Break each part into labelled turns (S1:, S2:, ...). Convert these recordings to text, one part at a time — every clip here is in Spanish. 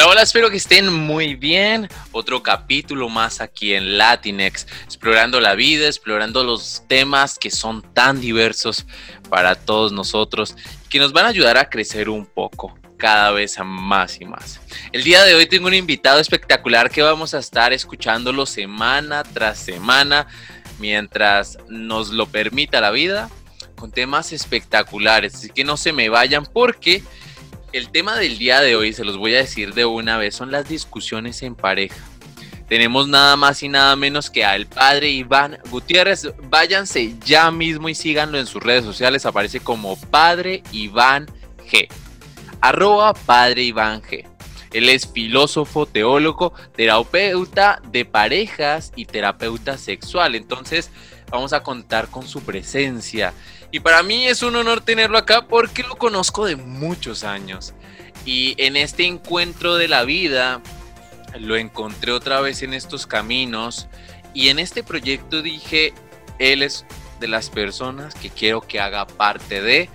S1: Hola, hola, espero que estén muy bien. Otro capítulo más aquí en Latinex, explorando la vida, explorando los temas que son tan diversos para todos nosotros, que nos van a ayudar a crecer un poco cada vez más y más. El día de hoy tengo un invitado espectacular que vamos a estar escuchándolo semana tras semana mientras nos lo permita la vida con temas espectaculares. Así que no se me vayan porque el tema del día de hoy, se los voy a decir de una vez, son las discusiones en pareja. Tenemos nada más y nada menos que al padre Iván Gutiérrez. Váyanse ya mismo y síganlo en sus redes sociales. Aparece como Padre Iván G. Arroba Padre Iván G. Él es filósofo, teólogo, terapeuta de parejas y terapeuta sexual. Entonces vamos a contar con su presencia. Y para mí es un honor tenerlo acá porque lo conozco de muchos años. Y en este encuentro de la vida lo encontré otra vez en estos caminos. Y en este proyecto dije, él es de las personas que quiero que haga parte de.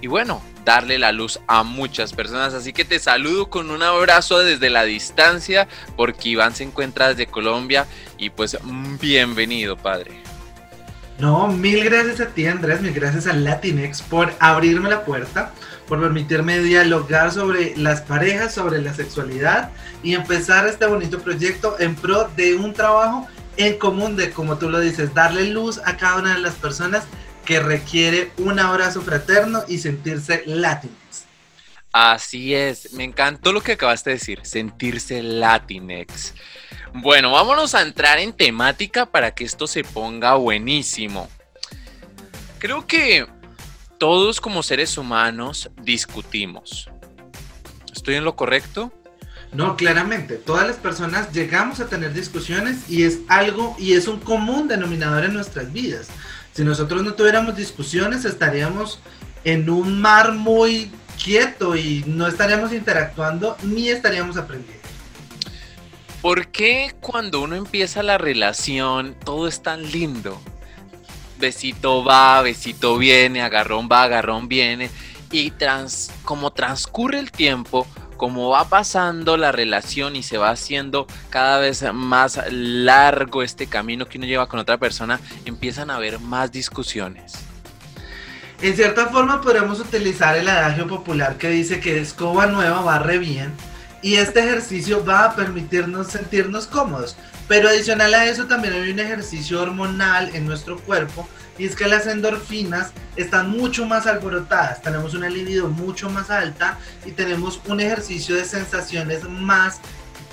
S1: Y bueno, darle la luz a muchas personas. Así que te saludo con un abrazo desde la distancia porque Iván se encuentra desde Colombia y pues bienvenido, padre.
S2: No, mil gracias a ti Andrés, mil gracias a Latinex por abrirme la puerta, por permitirme dialogar sobre las parejas, sobre la sexualidad y empezar este bonito proyecto en pro de un trabajo en común de, como tú lo dices, darle luz a cada una de las personas que requiere un abrazo fraterno y sentirse Latinex.
S1: Así es, me encantó lo que acabaste de decir, sentirse Latinex. Bueno, vámonos a entrar en temática para que esto se ponga buenísimo. Creo que todos como seres humanos discutimos. ¿Estoy en lo correcto?
S2: No, claramente. Todas las personas llegamos a tener discusiones y es algo y es un común denominador en nuestras vidas. Si nosotros no tuviéramos discusiones, estaríamos en un mar muy quieto y no estaríamos interactuando ni estaríamos aprendiendo.
S1: ¿Por qué cuando uno empieza la relación todo es tan lindo? Besito va, besito viene, agarrón va, agarrón viene. Y trans, como transcurre el tiempo, como va pasando la relación y se va haciendo cada vez más largo este camino que uno lleva con otra persona, empiezan a haber más discusiones.
S2: En cierta forma podríamos utilizar el adagio popular que dice que escoba nueva barre bien y este ejercicio va a permitirnos sentirnos cómodos. Pero adicional a eso también hay un ejercicio hormonal en nuestro cuerpo y es que las endorfinas están mucho más alborotadas, tenemos una libido mucho más alta y tenemos un ejercicio de sensaciones más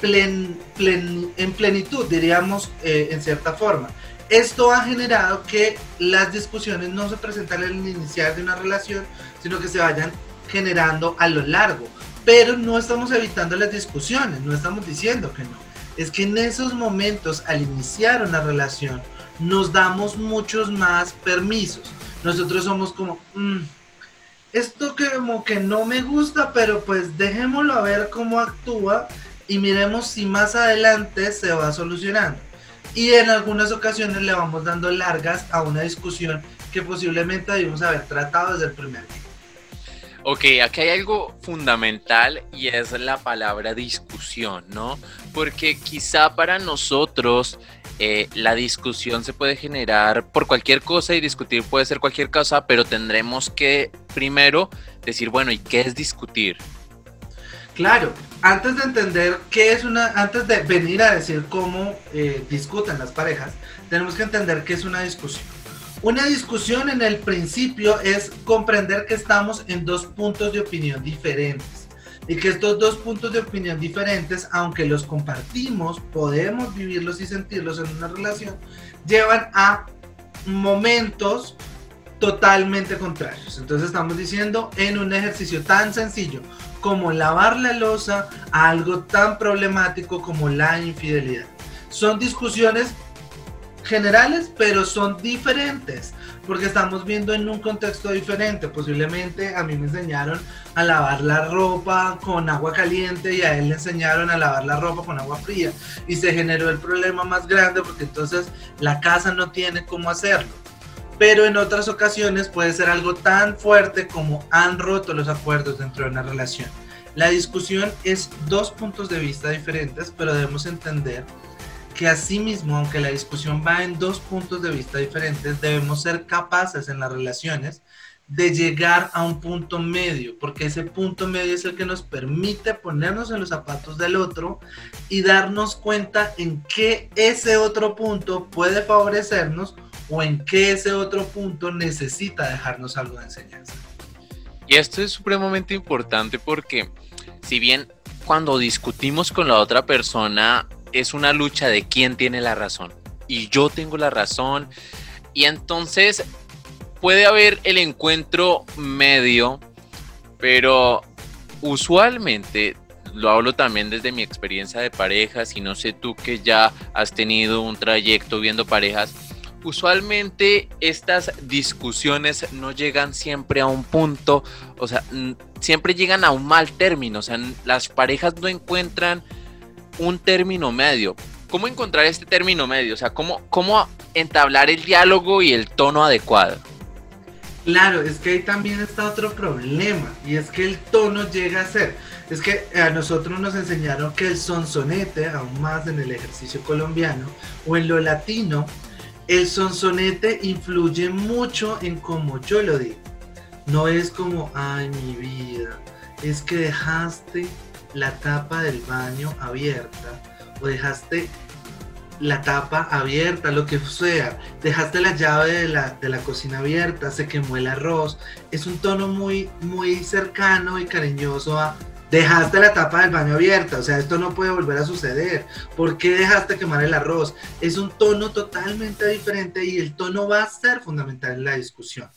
S2: plen, en plenitud, diríamos eh, en cierta forma. Esto ha generado que las discusiones no se presenten al iniciar de una relación, sino que se vayan generando a lo largo pero no estamos evitando las discusiones, no estamos diciendo que no. Es que en esos momentos, al iniciar una relación, nos damos muchos más permisos. Nosotros somos como, mm, esto como que no me gusta, pero pues dejémoslo a ver cómo actúa y miremos si más adelante se va solucionando. Y en algunas ocasiones le vamos dando largas a una discusión que posiblemente debimos haber tratado desde el primer día.
S1: Ok, aquí hay algo fundamental y es la palabra discusión, ¿no? Porque quizá para nosotros eh, la discusión se puede generar por cualquier cosa y discutir puede ser cualquier cosa, pero tendremos que primero decir, bueno, ¿y qué es discutir?
S2: Claro, antes de entender qué es una, antes de venir a decir cómo eh, discuten las parejas, tenemos que entender qué es una discusión. Una discusión en el principio es comprender que estamos en dos puntos de opinión diferentes y que estos dos puntos de opinión diferentes, aunque los compartimos, podemos vivirlos y sentirlos en una relación, llevan a momentos totalmente contrarios. Entonces estamos diciendo en un ejercicio tan sencillo como lavar la losa a algo tan problemático como la infidelidad. Son discusiones generales, pero son diferentes, porque estamos viendo en un contexto diferente. Posiblemente a mí me enseñaron a lavar la ropa con agua caliente y a él le enseñaron a lavar la ropa con agua fría. Y se generó el problema más grande porque entonces la casa no tiene cómo hacerlo. Pero en otras ocasiones puede ser algo tan fuerte como han roto los acuerdos dentro de una relación. La discusión es dos puntos de vista diferentes, pero debemos entender que asimismo, aunque la discusión va en dos puntos de vista diferentes, debemos ser capaces en las relaciones de llegar a un punto medio, porque ese punto medio es el que nos permite ponernos en los zapatos del otro y darnos cuenta en qué ese otro punto puede favorecernos o en qué ese otro punto necesita dejarnos algo de enseñanza.
S1: Y esto es supremamente importante porque si bien cuando discutimos con la otra persona es una lucha de quién tiene la razón y yo tengo la razón y entonces puede haber el encuentro medio, pero usualmente lo hablo también desde mi experiencia de parejas y no sé tú que ya has tenido un trayecto viendo parejas, usualmente estas discusiones no llegan siempre a un punto, o sea, siempre llegan a un mal término, o sea, las parejas no encuentran un término medio. ¿Cómo encontrar este término medio? O sea, ¿cómo, cómo entablar el diálogo y el tono adecuado?
S2: Claro, es que ahí también está otro problema, y es que el tono llega a ser, es que a nosotros nos enseñaron que el sonsonete, aún más en el ejercicio colombiano, o en lo latino, el sonsonete influye mucho en cómo yo lo digo. No es como, ay, mi vida, es que dejaste la tapa del baño abierta o dejaste la tapa abierta, lo que sea, dejaste la llave de la, de la, cocina abierta, se quemó el arroz. Es un tono muy, muy cercano y cariñoso a Dejaste la tapa del baño abierta, o sea, esto no puede volver a suceder. ¿Por qué dejaste quemar el arroz? Es un tono totalmente diferente y el tono va a ser fundamental en la discusión.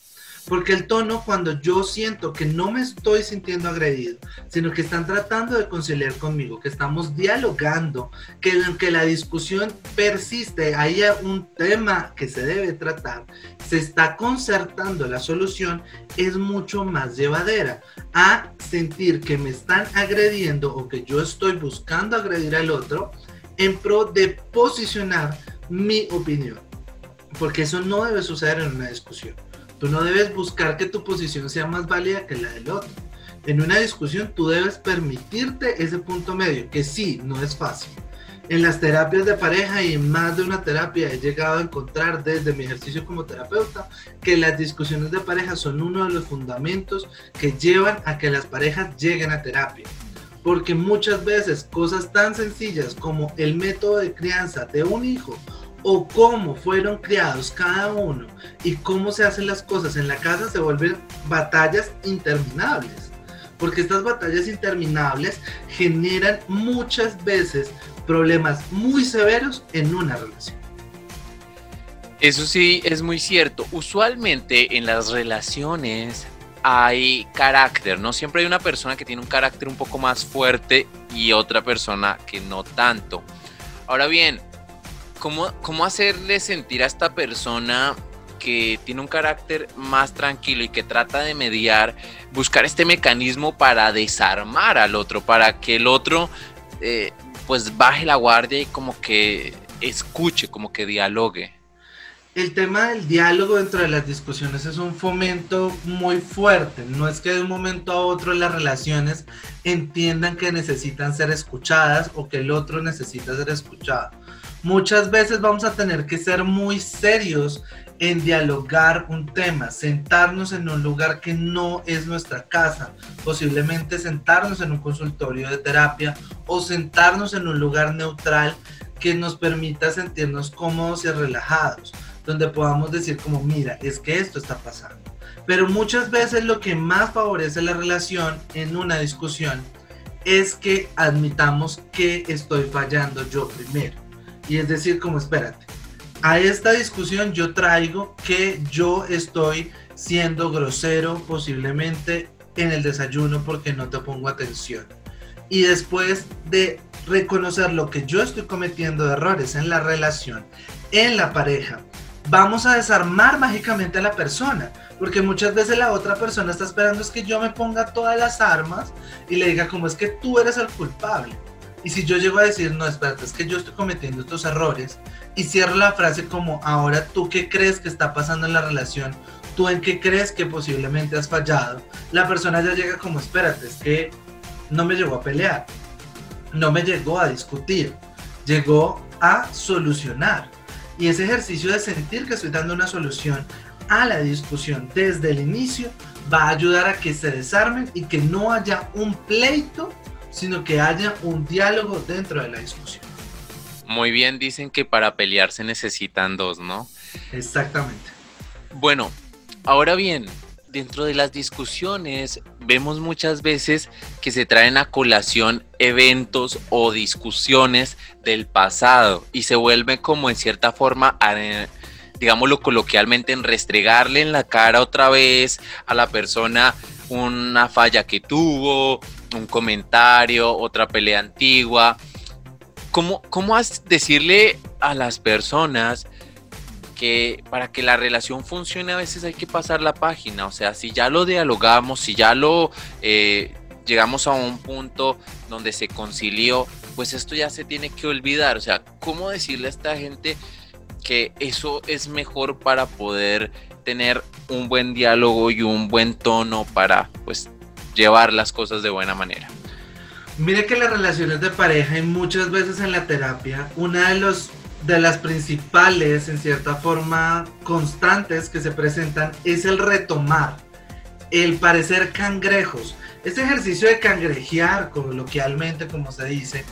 S2: Porque el tono, cuando yo siento que no me estoy sintiendo agredido, sino que están tratando de conciliar conmigo, que estamos dialogando, que aunque la discusión persiste, hay un tema que se debe tratar, se está concertando la solución, es mucho más llevadera a sentir que me están agrediendo o que yo estoy buscando agredir al otro en pro de posicionar mi opinión. Porque eso no debe suceder en una discusión. Tú no debes buscar que tu posición sea más válida que la del otro. En una discusión tú debes permitirte ese punto medio, que sí, no es fácil. En las terapias de pareja y en más de una terapia he llegado a encontrar desde mi ejercicio como terapeuta que las discusiones de pareja son uno de los fundamentos que llevan a que las parejas lleguen a terapia. Porque muchas veces cosas tan sencillas como el método de crianza de un hijo o cómo fueron criados cada uno y cómo se hacen las cosas en la casa se vuelven batallas interminables. Porque estas batallas interminables generan muchas veces problemas muy severos en una relación.
S1: Eso sí es muy cierto. Usualmente en las relaciones hay carácter, ¿no? Siempre hay una persona que tiene un carácter un poco más fuerte y otra persona que no tanto. Ahora bien, ¿cómo, hacerle sentir a esta persona que tiene un carácter más tranquilo y que trata de mediar, buscar este mecanismo para desarmar al otro, para que el otro eh, pues baje la guardia y como que escuche, como que dialogue.
S2: El tema del diálogo dentro de las discusiones es un fomento muy fuerte. No es que de un momento a otro las relaciones entiendan que necesitan ser escuchadas o que el otro necesita ser escuchado muchas veces vamos a tener que ser muy serios en dialogar un tema, sentarnos en un lugar que no es nuestra casa, posiblemente sentarnos en un consultorio de terapia o sentarnos en un lugar neutral que nos permita sentirnos cómodos y relajados, donde podamos decir como, mira, es que esto está pasando. Pero muchas veces lo que más favorece la relación en una discusión es que admitamos que estoy fallando yo primero y es decir, como espérate, a esta discusión yo traigo que yo estoy siendo grosero posiblemente en el desayuno porque no te pongo atención. Y después de reconocer lo que yo estoy cometiendo de errores en la relación, en la pareja, vamos a desarmar mágicamente a la persona. Porque muchas veces la otra persona está esperando es que yo me ponga todas las armas y le diga como es que tú eres el culpable. Y si yo llego a decir, no, espérate, es que yo estoy cometiendo estos errores, y cierro la frase como, ahora tú qué crees que está pasando en la relación, tú en qué crees que posiblemente has fallado, la persona ya llega como, espérate, es que no me llegó a pelear, no me llegó a discutir, llegó a solucionar. Y ese ejercicio de sentir que estoy dando una solución a la discusión desde el inicio va a ayudar a que se desarmen y que no haya un pleito, sino que haya un diálogo dentro de la discusión.
S1: Muy bien, dicen que para pelear se necesitan dos, ¿no?
S2: Exactamente.
S1: Bueno, ahora bien, dentro de las discusiones vemos muchas veces que se traen a colación eventos o discusiones del pasado y se vuelve como en cierta forma, digámoslo coloquialmente, en restregarle en la cara otra vez a la persona una falla que tuvo, un comentario, otra pelea antigua. ¿Cómo, cómo decirle a las personas que para que la relación funcione a veces hay que pasar la página. O sea, si ya lo dialogamos, si ya lo eh, llegamos a un punto donde se concilió, pues esto ya se tiene que olvidar. O sea, ¿cómo decirle a esta gente que eso es mejor para poder tener un buen diálogo y un buen tono para pues llevar las cosas de buena manera?
S2: Mire que las relaciones de pareja y muchas veces en la terapia, una de los de las principales, en cierta forma, constantes que se presentan es el retomar, el parecer cangrejos. Este ejercicio de cangrejear, coloquialmente como se dice,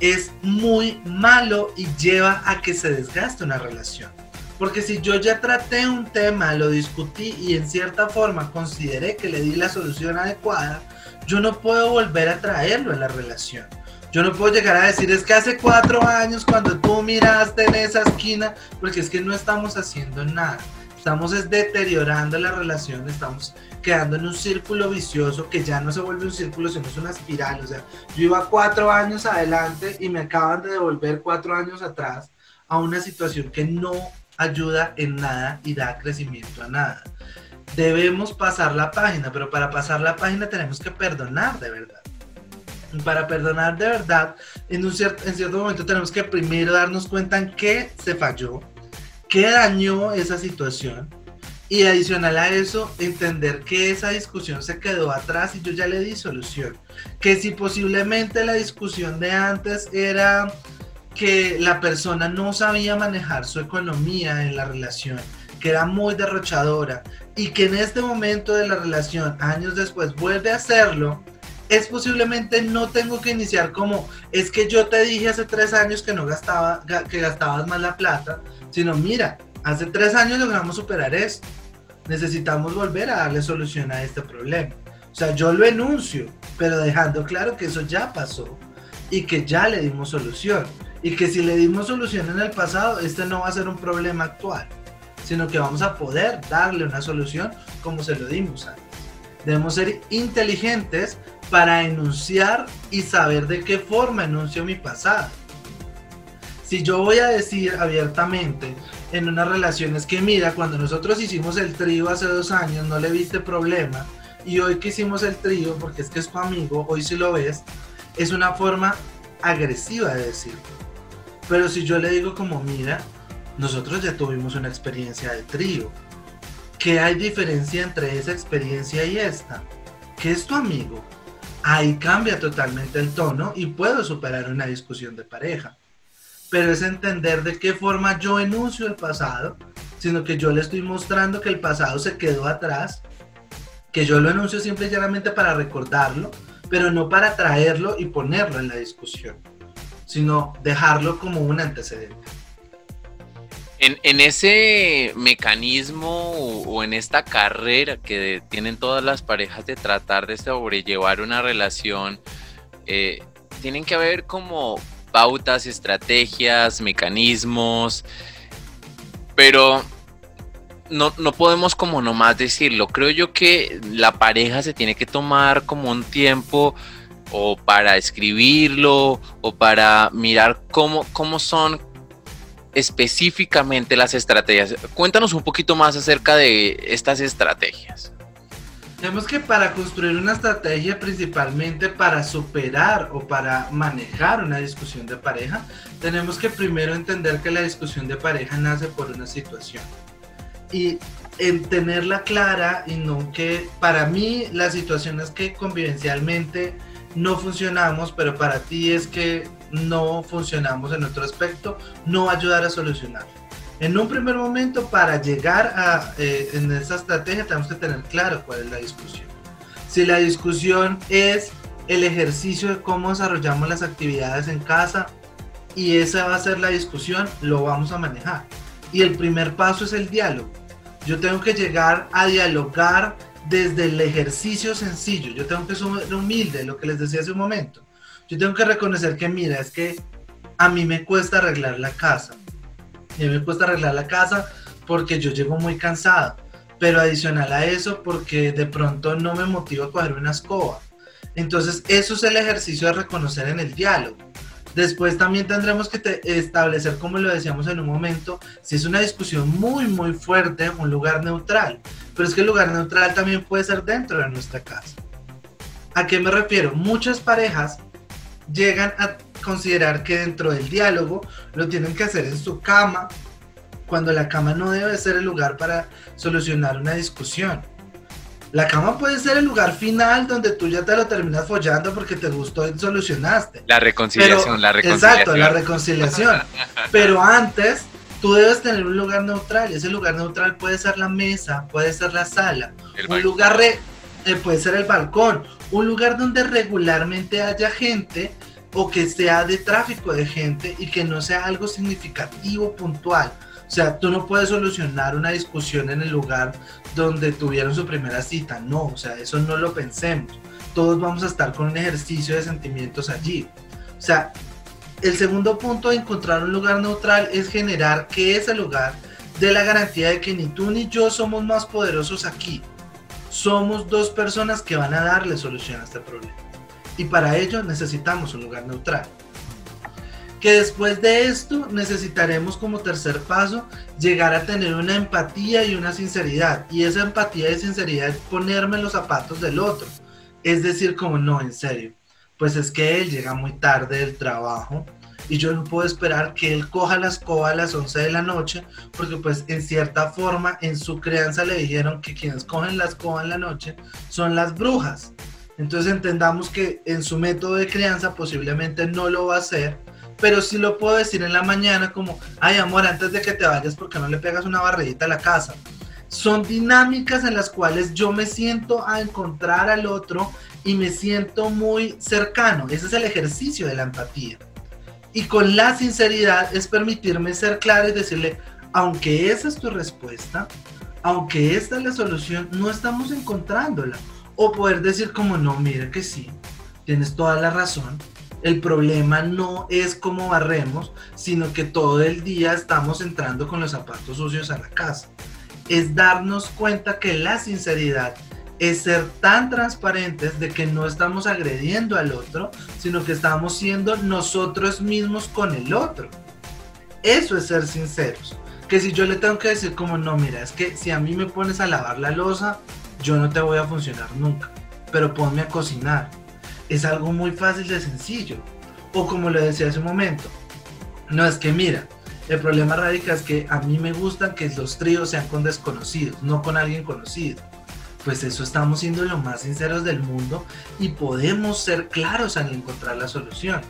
S2: es muy malo y lleva a que se desgaste una relación. Porque si yo ya traté un tema, lo discutí y en cierta forma consideré que le di la solución adecuada, yo no puedo volver a traerlo en la relación. Yo no puedo llegar a decir, es que hace cuatro años cuando tú miraste en esa esquina, porque es que no estamos haciendo nada. Estamos es deteriorando la relación, estamos quedando en un círculo vicioso que ya no se vuelve un círculo, sino es una espiral. O sea, yo iba cuatro años adelante y me acaban de devolver cuatro años atrás a una situación que no ayuda en nada y da crecimiento a nada. Debemos pasar la página, pero para pasar la página tenemos que perdonar de verdad para perdonar de verdad, en, un cierto, en cierto momento tenemos que primero darnos cuenta en qué se falló, qué dañó esa situación y adicional a eso, entender que esa discusión se quedó atrás y yo ya le di solución. Que si posiblemente la discusión de antes era que la persona no sabía manejar su economía en la relación, que era muy derrochadora y que en este momento de la relación, años después, vuelve a hacerlo, es posiblemente no tengo que iniciar como, es que yo te dije hace tres años que no gastaba, que gastabas más la plata, sino mira, hace tres años logramos superar esto. Necesitamos volver a darle solución a este problema. O sea, yo lo enuncio, pero dejando claro que eso ya pasó y que ya le dimos solución. Y que si le dimos solución en el pasado, este no va a ser un problema actual, sino que vamos a poder darle una solución como se lo dimos antes. Debemos ser inteligentes para enunciar y saber de qué forma enuncio mi pasado. Si yo voy a decir abiertamente en una relación es que mira, cuando nosotros hicimos el trío hace dos años no le viste problema y hoy que hicimos el trío porque es que es tu amigo, hoy si lo ves, es una forma agresiva de decirlo. Pero si yo le digo como mira, nosotros ya tuvimos una experiencia de trío. ¿Qué hay diferencia entre esa experiencia y esta? ¿Qué es tu amigo? ahí cambia totalmente el tono y puedo superar una discusión de pareja. Pero es entender de qué forma yo enuncio el pasado, sino que yo le estoy mostrando que el pasado se quedó atrás, que yo lo enuncio simple y llanamente para recordarlo, pero no para traerlo y ponerlo en la discusión, sino dejarlo como un antecedente.
S1: En, ese mecanismo o, en esta carrera que tienen todas las parejas de tratar de sobrellevar una relación, eh, tienen que haber como pautas, estrategias, mecanismos, pero no, no, podemos como nomás decirlo. Creo yo que la pareja se tiene que tomar como un tiempo o para escribirlo o para mirar cómo, cómo son específicamente las estrategias. Cuéntanos un poquito más acerca de estas estrategias.
S2: Tenemos que para construir una estrategia principalmente para superar o para manejar una discusión de pareja, tenemos que primero entender que la discusión de pareja nace por una situación. Y en tenerla clara y no que para mí la situación es que convivencialmente no funcionamos, pero para ti es que no funcionamos en otro aspecto, no ayudar a solucionar. En un primer momento, para llegar a eh, en esa estrategia, tenemos que tener claro cuál es la discusión. Si la discusión es el ejercicio de cómo desarrollamos las actividades en casa y esa va a ser la discusión, lo vamos a manejar. Y el primer paso es el diálogo. Yo tengo que llegar a dialogar desde el ejercicio sencillo. Yo tengo que ser humilde, lo que les decía hace un momento. Yo tengo que reconocer que, mira, es que a mí me cuesta arreglar la casa. A mí me cuesta arreglar la casa porque yo llego muy cansado. Pero adicional a eso, porque de pronto no me motiva a coger una escoba. Entonces, eso es el ejercicio de reconocer en el diálogo. Después también tendremos que establecer, como lo decíamos en un momento, si es una discusión muy, muy fuerte, un lugar neutral. Pero es que el lugar neutral también puede ser dentro de nuestra casa. ¿A qué me refiero? Muchas parejas llegan a considerar que dentro del diálogo lo tienen que hacer en su cama, cuando la cama no debe ser el lugar para solucionar una discusión. La cama puede ser el lugar final donde tú ya te lo terminas follando porque te gustó y solucionaste.
S1: La reconciliación, la reconciliación.
S2: Exacto, la reconciliación. Pero antes, tú debes tener un lugar neutral. Y ese lugar neutral puede ser la mesa, puede ser la sala, un lugar re, eh, puede ser el balcón, un lugar donde regularmente haya gente o que sea de tráfico de gente y que no sea algo significativo, puntual. O sea, tú no puedes solucionar una discusión en el lugar donde tuvieron su primera cita. No, o sea, eso no lo pensemos. Todos vamos a estar con un ejercicio de sentimientos allí. O sea, el segundo punto de encontrar un lugar neutral es generar que ese lugar dé la garantía de que ni tú ni yo somos más poderosos aquí. Somos dos personas que van a darle solución a este problema. Y para ello necesitamos un lugar neutral que después de esto necesitaremos como tercer paso llegar a tener una empatía y una sinceridad. Y esa empatía y sinceridad es ponerme los zapatos del otro. Es decir, como no, en serio, pues es que él llega muy tarde del trabajo y yo no puedo esperar que él coja la escoba a las 11 de la noche, porque pues en cierta forma en su crianza le dijeron que quienes cogen la escoba en la noche son las brujas. Entonces entendamos que en su método de crianza posiblemente no lo va a hacer pero sí lo puedo decir en la mañana como, ay amor, antes de que te vayas, porque no le pegas una barredita a la casa? Son dinámicas en las cuales yo me siento a encontrar al otro y me siento muy cercano. Ese es el ejercicio de la empatía. Y con la sinceridad es permitirme ser claro y decirle, aunque esa es tu respuesta, aunque esta es la solución, no estamos encontrándola. O poder decir como, no, mira que sí, tienes toda la razón, el problema no es cómo barremos, sino que todo el día estamos entrando con los zapatos sucios a la casa. Es darnos cuenta que la sinceridad es ser tan transparentes de que no estamos agrediendo al otro, sino que estamos siendo nosotros mismos con el otro. Eso es ser sinceros. Que si yo le tengo que decir como no, mira, es que si a mí me pones a lavar la losa, yo no te voy a funcionar nunca, pero ponme a cocinar es algo muy fácil de sencillo. O como lo decía hace un momento, no es que mira, el problema radica es que a mí me gusta que los tríos sean con desconocidos, no con alguien conocido. Pues eso estamos siendo lo más sinceros del mundo y podemos ser claros al encontrar la solución.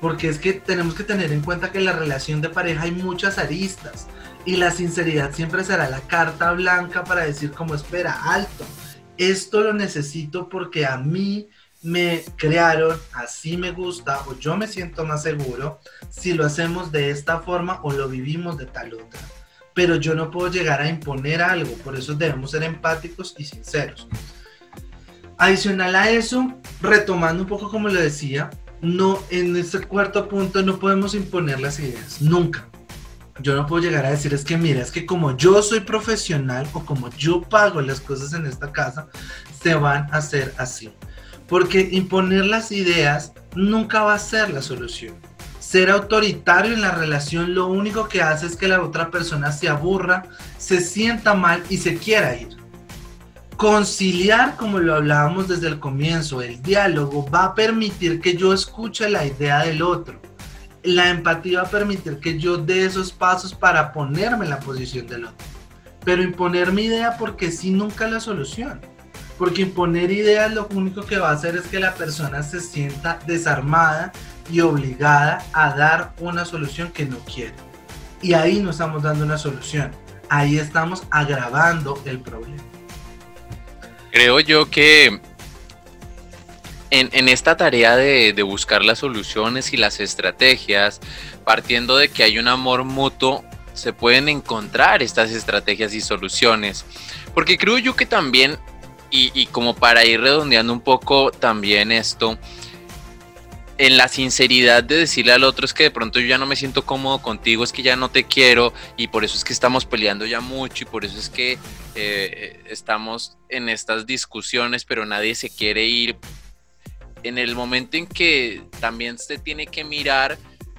S2: Porque es que tenemos que tener en cuenta que en la relación de pareja hay muchas aristas y la sinceridad siempre será la carta blanca para decir como espera, alto, esto lo necesito porque a mí me crearon, así me gusta o yo me siento más seguro si lo hacemos de esta forma o lo vivimos de tal otra. Pero yo no puedo llegar a imponer algo, por eso debemos ser empáticos y sinceros. Adicional a eso, retomando un poco como lo decía, no en este cuarto punto no podemos imponer las ideas, nunca. Yo no puedo llegar a decir es que mira, es que como yo soy profesional o como yo pago las cosas en esta casa, se van a hacer así porque imponer las ideas nunca va a ser la solución. Ser autoritario en la relación lo único que hace es que la otra persona se aburra, se sienta mal y se quiera ir. Conciliar, como lo hablábamos desde el comienzo, el diálogo va a permitir que yo escuche la idea del otro. La empatía va a permitir que yo dé esos pasos para ponerme en la posición del otro. Pero imponer mi idea porque sí nunca la solución porque imponer ideas lo único que va a hacer es que la persona se sienta desarmada y obligada a dar una solución que no quiere. Y ahí no estamos dando una solución, ahí estamos agravando el problema.
S1: Creo yo que en, esta tarea de, de, buscar las soluciones y las estrategias, partiendo de que hay un amor mutuo, se pueden encontrar estas estrategias y soluciones. Porque creo yo que también y, como para ir redondeando un poco también esto, en la sinceridad de decirle al otro es que de pronto yo ya no me siento cómodo contigo, es que ya no te quiero y por eso es que estamos peleando ya mucho y por eso es que eh, estamos en estas discusiones, pero nadie se quiere ir. En el momento en que también se tiene que mirar,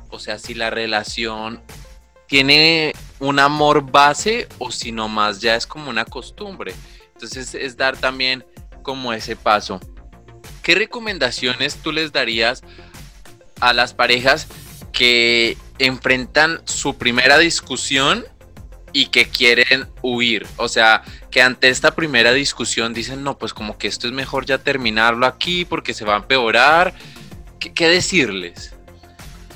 S1: o sea, si la relación tiene un amor base o si nomás ya es como una costumbre. Entonces es dar también como ese paso. ¿Qué recomendaciones tú les darías a las parejas que enfrentan su primera discusión y que quieren huir? O sea, que ante esta primera discusión dicen, no, pues como que esto es mejor ya terminarlo aquí porque se va a empeorar. ¿Qué, decirles?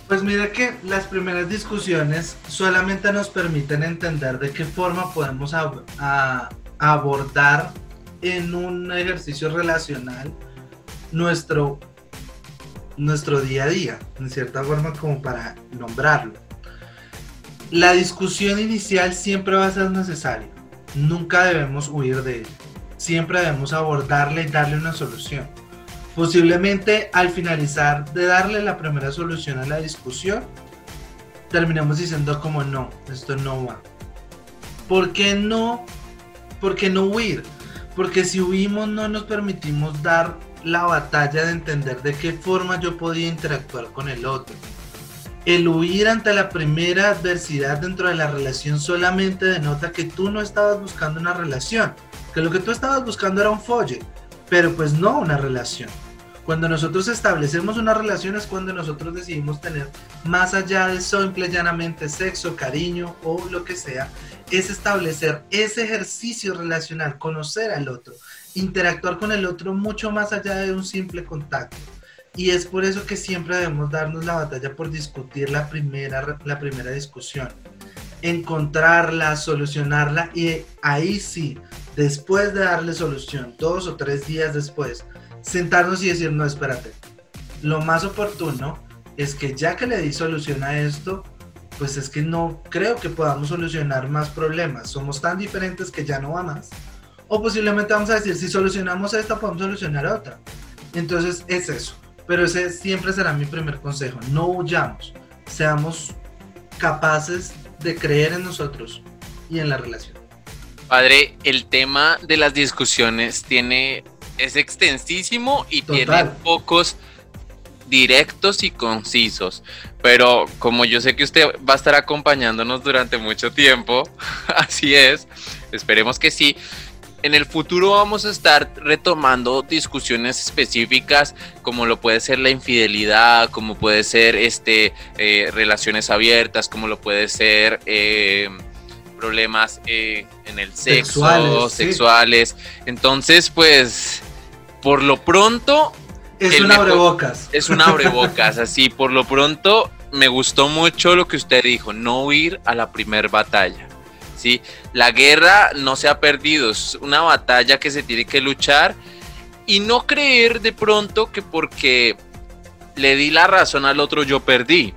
S2: Pues mira que las primeras discusiones solamente nos permiten entender de qué forma podemos a, abordar en un ejercicio relacional nuestro, nuestro día a día, en cierta forma como para nombrarlo. La discusión inicial siempre va a ser necesaria, nunca debemos huir de él, siempre debemos abordarle y darle una solución. Posiblemente al finalizar de darle la primera solución a la discusión, terminamos diciendo como no, esto no va. ¿Por qué no ¿Por qué no huir? Porque si huimos no nos permitimos dar la batalla de entender de qué forma yo podía interactuar con el otro. El huir ante la primera adversidad dentro de la relación solamente denota que tú no estabas buscando una relación, que lo que tú estabas buscando era un folle, pero pues no una relación. Cuando nosotros establecemos una relación es cuando nosotros decidimos tener más allá de simple llanamente sexo, cariño o lo que sea, es establecer ese ejercicio relacional, conocer al otro, interactuar con el otro mucho más allá de un simple contacto. Y es por eso que siempre debemos darnos la batalla por discutir la primera, la primera discusión, encontrarla, solucionarla y ahí sí, después de darle solución, dos o tres días después, sentarnos y decir, no, espérate, lo más oportuno es que ya que le di solución a esto, pues es que no creo que podamos solucionar más problemas. Somos tan diferentes que ya no va más. O posiblemente vamos a decir, si solucionamos esta, podemos solucionar otra. Entonces es eso. Pero ese siempre será mi primer consejo. No huyamos. Seamos capaces de creer en nosotros y en la relación.
S1: Padre, el tema de las discusiones tiene es extensísimo y tiene pocos directos y concisos. Pero como yo sé que usted va a estar acompañándonos durante mucho tiempo, así es, esperemos que sí. En el futuro vamos a estar retomando discusiones específicas como lo puede ser la infidelidad, como puede ser este, eh, relaciones abiertas, como lo puede ser eh, problemas eh, en el sexo, sexuales. Entonces, pues, por lo pronto,
S2: es un abrebocas.
S1: Es un abrebocas, así. Por lo pronto, me gustó mucho lo que usted dijo, no huir a la primer batalla. ¿sí? La guerra no se ha perdido, es una batalla que se tiene que luchar y no creer de pronto que porque le di la razón al otro yo perdí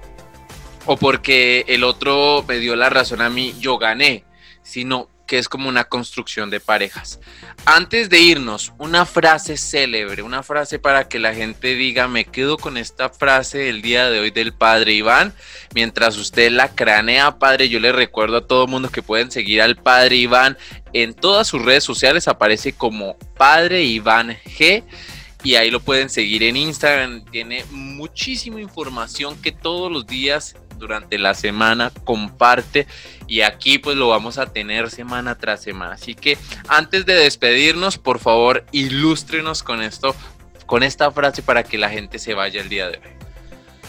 S1: o porque el otro me dio la razón a mí yo gané, sino que es como una construcción de parejas. Antes de irnos, una frase célebre, una frase para que la gente diga, me quedo con esta frase el día de hoy del padre Iván. Mientras usted la cranea, padre, yo le recuerdo a todo mundo que pueden seguir al padre Iván en todas sus redes sociales, aparece como padre Iván G y ahí lo pueden seguir en Instagram. Tiene muchísima información que todos los días durante la semana comparte y aquí pues lo vamos a tener semana tras semana. Así que antes de despedirnos, por favor, ilústrenos con esto, con esta frase para que la gente se vaya el día de hoy.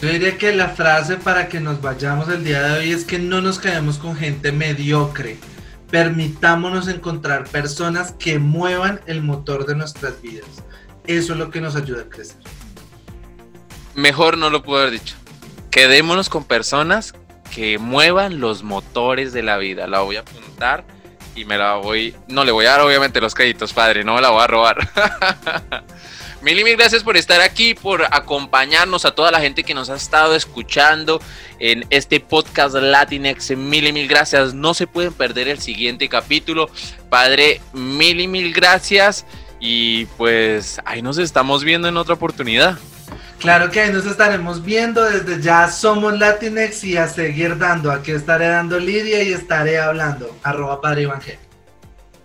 S2: Yo diría que la frase para que nos vayamos el día de hoy es que no nos quedemos con gente mediocre permitámonos encontrar personas que muevan el motor de nuestras vidas. Eso es lo que nos ayuda a crecer.
S1: Mejor no lo puedo haber dicho. Quedémonos con personas que muevan los motores de la vida. La voy a apuntar y me la voy. No le voy a dar, obviamente, los créditos, padre. No me la voy a robar. Mil y mil gracias por estar aquí, por acompañarnos a toda la gente que nos ha estado escuchando en este podcast Latinex. Mil y mil gracias. No se pueden perder el siguiente capítulo. Padre, mil y mil gracias. Y pues ahí nos estamos viendo en otra oportunidad.
S2: Claro que ahí nos estaremos viendo. Desde ya somos Latinex y a seguir dando. Aquí estaré dando Lidia y estaré hablando. Arroba Padre Evangelio.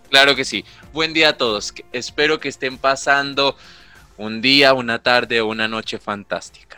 S1: Claro que sí. Buen día a todos. Espero que estén pasando un día, una tarde o una noche fantástica.